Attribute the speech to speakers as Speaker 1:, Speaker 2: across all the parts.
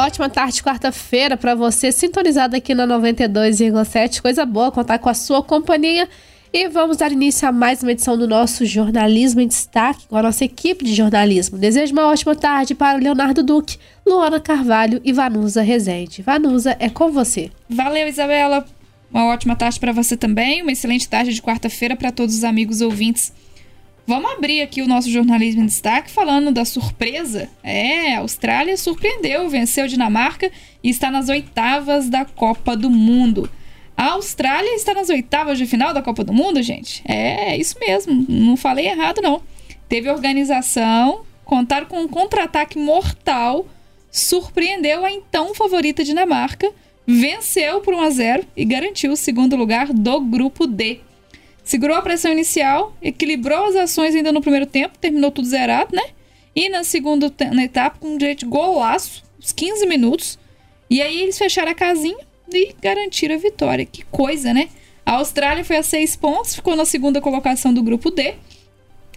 Speaker 1: Ótima tarde, quarta-feira, para você, sintonizado aqui na 92,7. Coisa boa contar com a sua companhia. E vamos dar início a mais uma edição do nosso Jornalismo em Destaque com a nossa equipe de jornalismo. Desejo uma ótima tarde para Leonardo Duque, Luana Carvalho e Vanusa Rezende. Vanusa, é com você.
Speaker 2: Valeu, Isabela. Uma ótima tarde para você também. Uma excelente tarde de quarta-feira para todos os amigos ouvintes Vamos abrir aqui o nosso jornalismo em destaque falando da surpresa. É, a Austrália surpreendeu, venceu Dinamarca e está nas oitavas da Copa do Mundo. A Austrália está nas oitavas de final da Copa do Mundo, gente? É, isso mesmo, não falei errado não. Teve organização, contaram com um contra-ataque mortal, surpreendeu a então favorita Dinamarca, venceu por 1 a 0 e garantiu o segundo lugar do grupo D segurou a pressão inicial, equilibrou as ações ainda no primeiro tempo, terminou tudo zerado, né? E na segunda na etapa, com um direito golaço, uns 15 minutos. E aí eles fecharam a casinha e garantiram a vitória. Que coisa, né? A Austrália foi a seis pontos, ficou na segunda colocação do grupo D.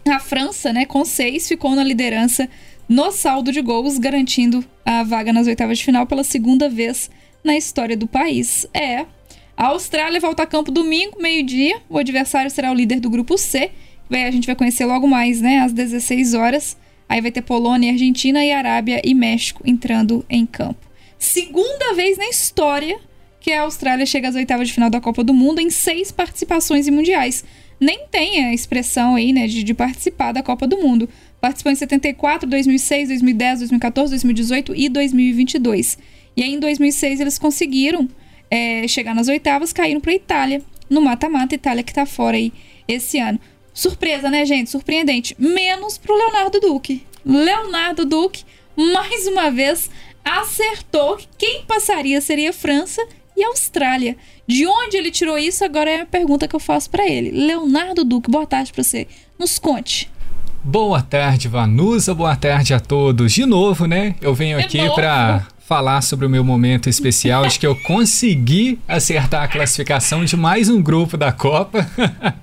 Speaker 2: A França, né, com seis, ficou na liderança no saldo de gols, garantindo a vaga nas oitavas de final pela segunda vez na história do país. É, a Austrália volta a campo domingo, meio-dia. O adversário será o líder do grupo C. A gente vai conhecer logo mais, né? Às 16 horas. Aí vai ter Polônia, Argentina e Arábia e México entrando em campo. Segunda vez na história que a Austrália chega às oitavas de final da Copa do Mundo em seis participações em mundiais. Nem tem a expressão aí, né, de, de participar da Copa do Mundo. Participou em 74, 2006, 2010, 2014, 2018 e 2022. E aí em 2006 eles conseguiram é, chegar nas oitavas, caíram para a Itália, no mata-mata, Itália que está fora aí esse ano. Surpresa, né, gente? Surpreendente. Menos pro Leonardo Duque. Leonardo Duque, mais uma vez, acertou que quem passaria seria França e Austrália. De onde ele tirou isso? Agora é a pergunta que eu faço para ele. Leonardo Duque, boa tarde para você. Nos conte.
Speaker 3: Boa tarde, Vanusa. Boa tarde a todos. De novo, né? Eu venho aqui para falar sobre o meu momento especial de que eu consegui acertar a classificação de mais um grupo da Copa.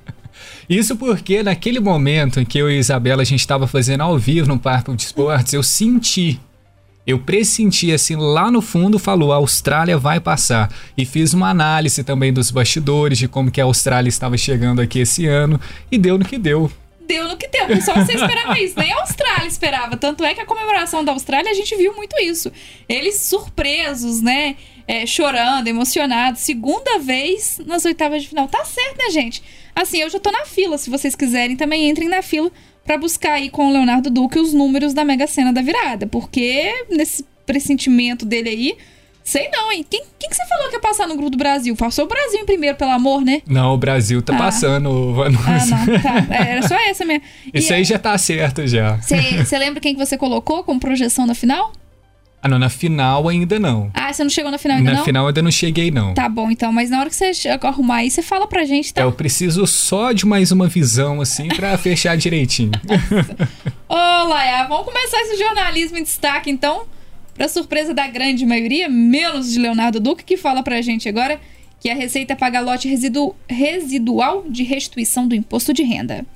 Speaker 3: Isso porque naquele momento em que eu e Isabela a gente estava fazendo ao vivo no Parque de Esportes, eu senti, eu pressenti assim lá no fundo, falou a Austrália vai passar. E fiz uma análise também dos bastidores de como que a Austrália estava chegando aqui esse ano e deu no que deu
Speaker 2: deu no que deu. Só você esperava isso. Nem a Austrália esperava. Tanto é que a comemoração da Austrália a gente viu muito isso. Eles surpresos, né? É, chorando, emocionados. Segunda vez nas oitavas de final. Tá certo, né, gente? Assim, eu já tô na fila. Se vocês quiserem, também entrem na fila para buscar aí com o Leonardo Duque os números da Mega Sena da virada. Porque nesse pressentimento dele aí Sei não, hein? Quem, quem que você falou que ia passar no grupo do Brasil? Passou o Brasil em primeiro, pelo amor, né?
Speaker 3: Não, o Brasil tá ah. passando, Vanusa.
Speaker 2: Ah, não, tá. É, era só essa mesmo.
Speaker 3: Isso aí é... já tá certo já.
Speaker 2: Você lembra quem que você colocou como projeção na final?
Speaker 3: Ah, não, na final ainda não.
Speaker 2: Ah, você não chegou na final ainda
Speaker 3: na
Speaker 2: não?
Speaker 3: Na final ainda não cheguei, não.
Speaker 2: Tá bom, então. Mas na hora que você arrumar aí, você fala pra gente, tá?
Speaker 3: Eu preciso só de mais uma visão, assim, pra fechar direitinho.
Speaker 2: Olá, vamos começar esse jornalismo em destaque, então. Para surpresa da grande maioria, menos de Leonardo Duque, que fala para a gente agora que a Receita paga lote residu residual de restituição do imposto de renda.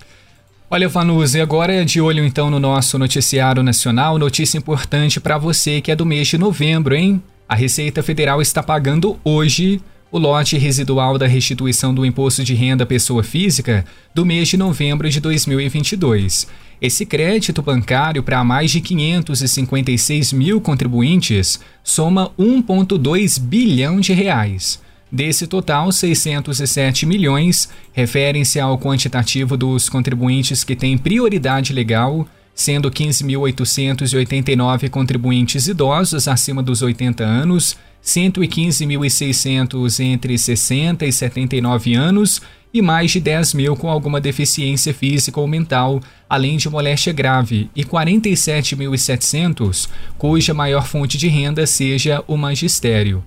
Speaker 3: Olha, Vanusa, agora é de olho então no nosso noticiário nacional, notícia importante para você que é do mês de novembro, hein? A Receita Federal está pagando hoje o lote residual da restituição do imposto de renda pessoa física do mês de novembro de 2022. Esse crédito bancário para mais de 556 mil contribuintes soma 1,2 bilhão de reais. Desse total, 607 milhões referem-se ao quantitativo dos contribuintes que têm prioridade legal, sendo 15.889 contribuintes idosos acima dos 80 anos, 115.600 entre 60 e 79 anos e mais de 10 mil com alguma deficiência física ou mental, além de moléstia grave, e 47.700 cuja maior fonte de renda seja o magistério.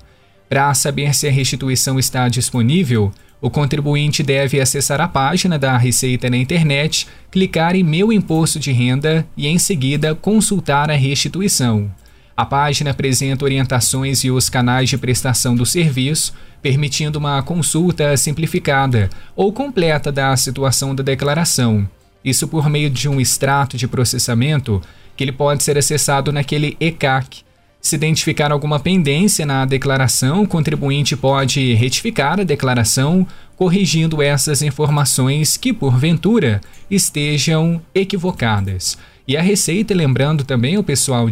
Speaker 3: Para saber se a restituição está disponível, o contribuinte deve acessar a página da Receita na internet, clicar em Meu Imposto de Renda e, em seguida, consultar a restituição. A página apresenta orientações e os canais de prestação do serviço, permitindo uma consulta simplificada ou completa da situação da declaração. Isso por meio de um extrato de processamento que ele pode ser acessado naquele ECAC. Se identificar alguma pendência na declaração, o contribuinte pode retificar a declaração, corrigindo essas informações que, porventura, estejam equivocadas. E a Receita, lembrando também, o pessoal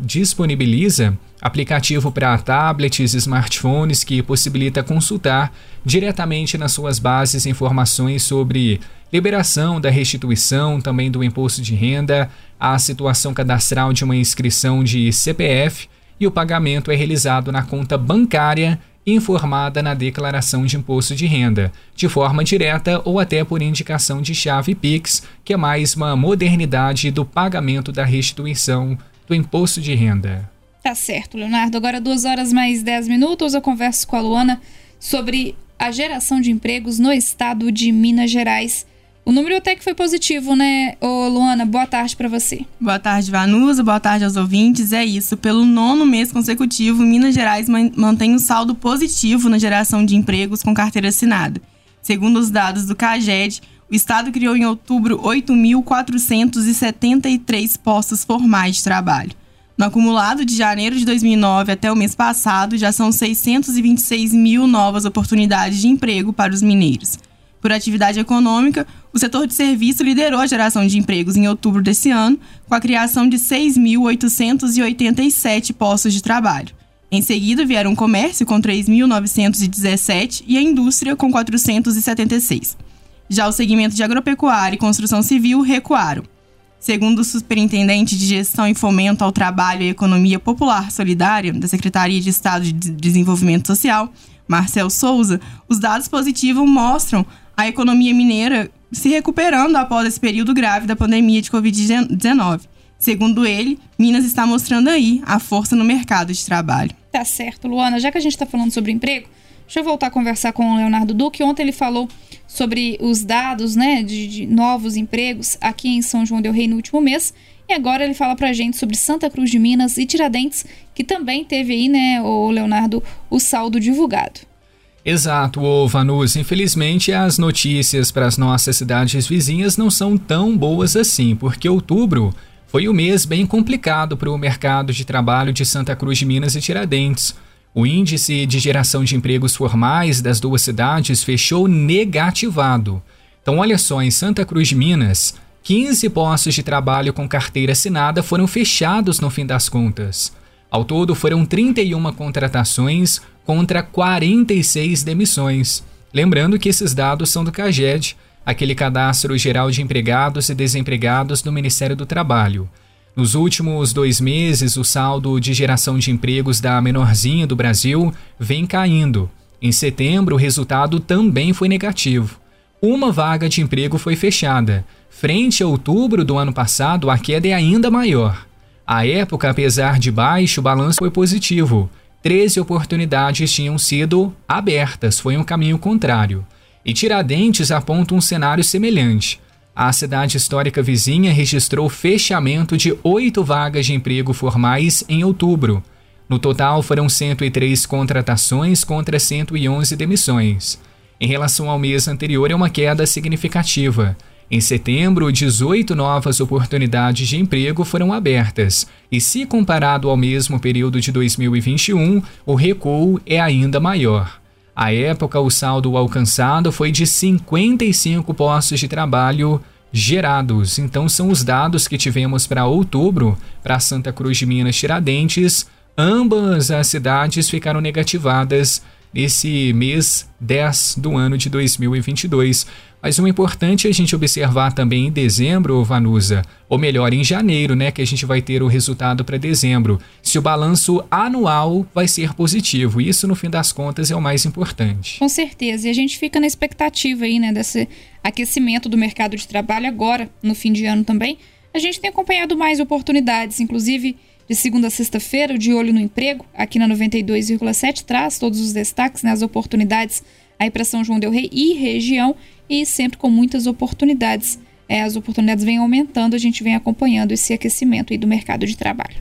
Speaker 3: disponibiliza aplicativo para tablets e smartphones que possibilita consultar diretamente nas suas bases informações sobre liberação da restituição, também do imposto de renda, a situação cadastral de uma inscrição de CPF e o pagamento é realizado na conta bancária informada na declaração de imposto de renda, de forma direta ou até por indicação de chave Pix, que é mais uma modernidade do pagamento da restituição do imposto de renda.
Speaker 2: Tá certo, Leonardo. Agora, duas horas mais dez minutos, eu converso com a Luana sobre a geração de empregos no estado de Minas Gerais. O número até que foi positivo, né, Ô, Luana? Boa tarde para você.
Speaker 4: Boa tarde, Vanusa. Boa tarde aos ouvintes. É isso. Pelo nono mês consecutivo, Minas Gerais mantém um saldo positivo na geração de empregos com carteira assinada. Segundo os dados do CAGED, o estado criou em outubro 8.473 postos formais de trabalho. No acumulado de janeiro de 2009 até o mês passado, já são 626 mil novas oportunidades de emprego para os mineiros. Por atividade econômica, o setor de serviço liderou a geração de empregos em outubro desse ano, com a criação de 6.887 postos de trabalho. Em seguida, vieram o comércio, com 3.917, e a indústria, com 476. Já o segmento de agropecuária e construção civil recuaram. Segundo o superintendente de Gestão e Fomento ao Trabalho e Economia Popular Solidária da Secretaria de Estado de Desenvolvimento Social, Marcel Souza, os dados positivos mostram a economia mineira se recuperando após esse período grave da pandemia de Covid-19. Segundo ele, Minas está mostrando aí a força no mercado de trabalho.
Speaker 2: Tá certo, Luana. Já que a gente está falando sobre emprego, deixa eu voltar a conversar com o Leonardo Duque. Ontem ele falou sobre os dados né, de, de, novos empregos aqui em São João Del Rei no último mês. E agora ele fala pra gente sobre Santa Cruz de Minas e Tiradentes, que também teve aí, né, o Leonardo, o saldo divulgado.
Speaker 3: Exato, ô Vanus. Infelizmente, as notícias para as nossas cidades vizinhas não são tão boas assim, porque outubro foi um mês bem complicado para o mercado de trabalho de Santa Cruz de Minas e Tiradentes. O índice de geração de empregos formais das duas cidades fechou negativado. Então, olha só, em Santa Cruz de Minas, 15 postos de trabalho com carteira assinada foram fechados no fim das contas. Ao todo, foram 31 contratações contra 46 demissões. Lembrando que esses dados são do CAGED, aquele cadastro geral de empregados e desempregados do Ministério do Trabalho. Nos últimos dois meses, o saldo de geração de empregos da menorzinha do Brasil vem caindo. Em setembro, o resultado também foi negativo. Uma vaga de emprego foi fechada. Frente a outubro do ano passado, a queda é ainda maior. À época, apesar de baixo, o balanço foi positivo. 13 oportunidades tinham sido abertas, foi um caminho contrário. E Tiradentes aponta um cenário semelhante. A cidade histórica vizinha registrou fechamento de oito vagas de emprego formais em outubro. No total, foram 103 contratações contra 111 demissões. Em relação ao mês anterior, é uma queda significativa. Em setembro, 18 novas oportunidades de emprego foram abertas, e se comparado ao mesmo período de 2021, o recuo é ainda maior. À época, o saldo alcançado foi de 55 postos de trabalho gerados. Então, são os dados que tivemos para outubro para Santa Cruz de Minas Tiradentes. Ambas as cidades ficaram negativadas nesse mês 10 do ano de 2022. Mas o importante é a gente observar também em dezembro, Vanusa, ou melhor, em janeiro, né, que a gente vai ter o resultado para dezembro, se o balanço anual vai ser positivo. Isso, no fim das contas, é o mais importante.
Speaker 2: Com certeza. E a gente fica na expectativa aí, né, desse aquecimento do mercado de trabalho agora, no fim de ano também. A gente tem acompanhado mais oportunidades, inclusive de segunda a sexta-feira, o De Olho no Emprego, aqui na 92,7, traz todos os destaques, né, as oportunidades aí para São João Del Rei e região e sempre com muitas oportunidades. É, as oportunidades vêm aumentando, a gente vem acompanhando esse aquecimento aí do mercado de trabalho.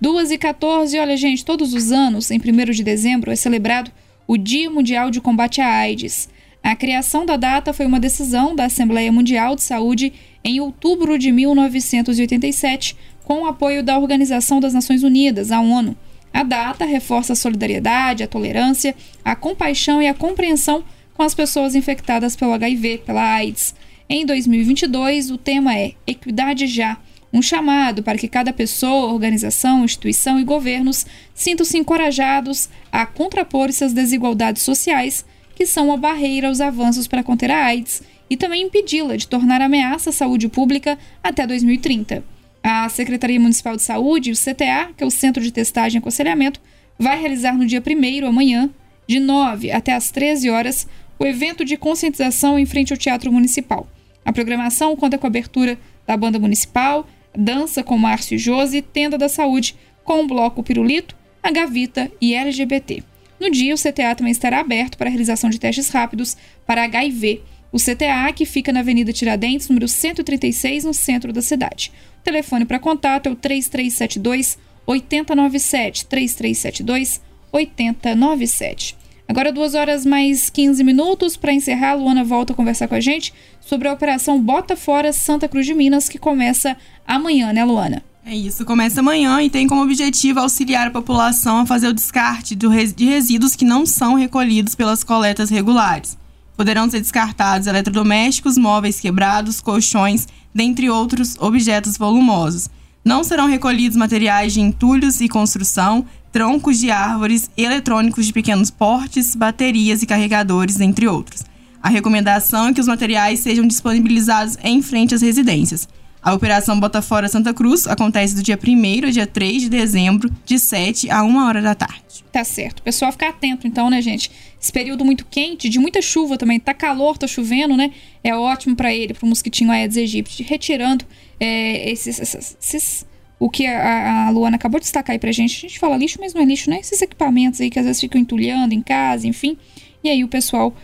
Speaker 2: 2 e 14, olha gente, todos os anos, em 1 de dezembro, é celebrado o Dia Mundial de Combate à AIDS. A criação da data foi uma decisão da Assembleia Mundial de Saúde em outubro de 1987, com o apoio da Organização das Nações Unidas, a ONU. A data reforça a solidariedade, a tolerância, a compaixão e a compreensão com as pessoas infectadas pelo HIV, pela AIDS. Em 2022, o tema é Equidade Já um chamado para que cada pessoa, organização, instituição e governos sintam-se encorajados a contrapor essas desigualdades sociais que são uma barreira aos avanços para conter a AIDS e também impedi-la de tornar ameaça à saúde pública até 2030. A Secretaria Municipal de Saúde, o CTA, que é o Centro de Testagem e Aconselhamento, vai realizar no dia 1 amanhã, de 9 até as 13 horas, o evento de conscientização em frente ao Teatro Municipal. A programação conta com a abertura da banda municipal, dança com Márcio e Josi, tenda da saúde com o bloco Pirulito, a Gavita e LGBT. No dia, o CTA também estará aberto para a realização de testes rápidos para HIV. O CTA, que fica na Avenida Tiradentes, número 136, no centro da cidade. Telefone para contato é o 3372 8097, 3372 8097. Agora, duas horas mais 15 minutos. Para encerrar, a Luana volta a conversar com a gente sobre a Operação Bota Fora Santa Cruz de Minas, que começa amanhã, né, Luana?
Speaker 4: É isso, começa amanhã e tem como objetivo auxiliar a população a fazer o descarte de resíduos que não são recolhidos pelas coletas regulares. Poderão ser descartados eletrodomésticos, móveis quebrados, colchões, dentre outros objetos volumosos. Não serão recolhidos materiais de entulhos e construção, troncos de árvores, eletrônicos de pequenos portes, baterias e carregadores, entre outros. A recomendação é que os materiais sejam disponibilizados em frente às residências. A Operação Botafora Santa Cruz acontece do dia 1 ao dia 3 de dezembro, de 7 a 1 hora da tarde.
Speaker 2: Tá certo. O pessoal ficar atento, então, né, gente? Esse período muito quente, de muita chuva também. Tá calor, tá chovendo, né? É ótimo para ele, pro mosquitinho Aedes aegypti. Retirando é, esses, esses, esses o que a, a, Luana acabou de destacar aí pra gente. A gente fala lixo, mas não é lixo, né? Esses equipamentos aí que às vezes ficam entulhando em casa, enfim. E aí o pessoal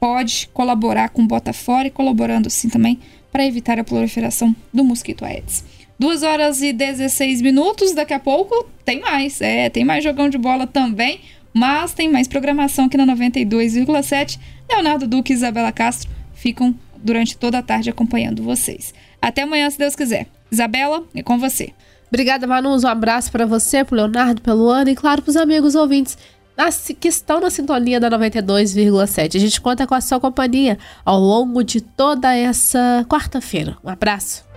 Speaker 2: pode colaborar com Bota Fora e colaborando assim também para evitar a proliferação do mosquito Aedes. 2 horas e 16 minutos, daqui a pouco tem mais. É, tem mais jogão de bola também, mas tem mais programação aqui na 92,7. Leonardo Duque e Isabela Castro ficam durante toda a tarde acompanhando vocês. Até amanhã, se Deus quiser. Isabela, é com você.
Speaker 1: Obrigada, Manus. Um abraço para você, pro Leonardo, pelo ano e, claro, para os amigos ouvintes que estão na sintonia da 92,7. A gente conta com a sua companhia ao longo de toda essa quarta-feira. Um abraço.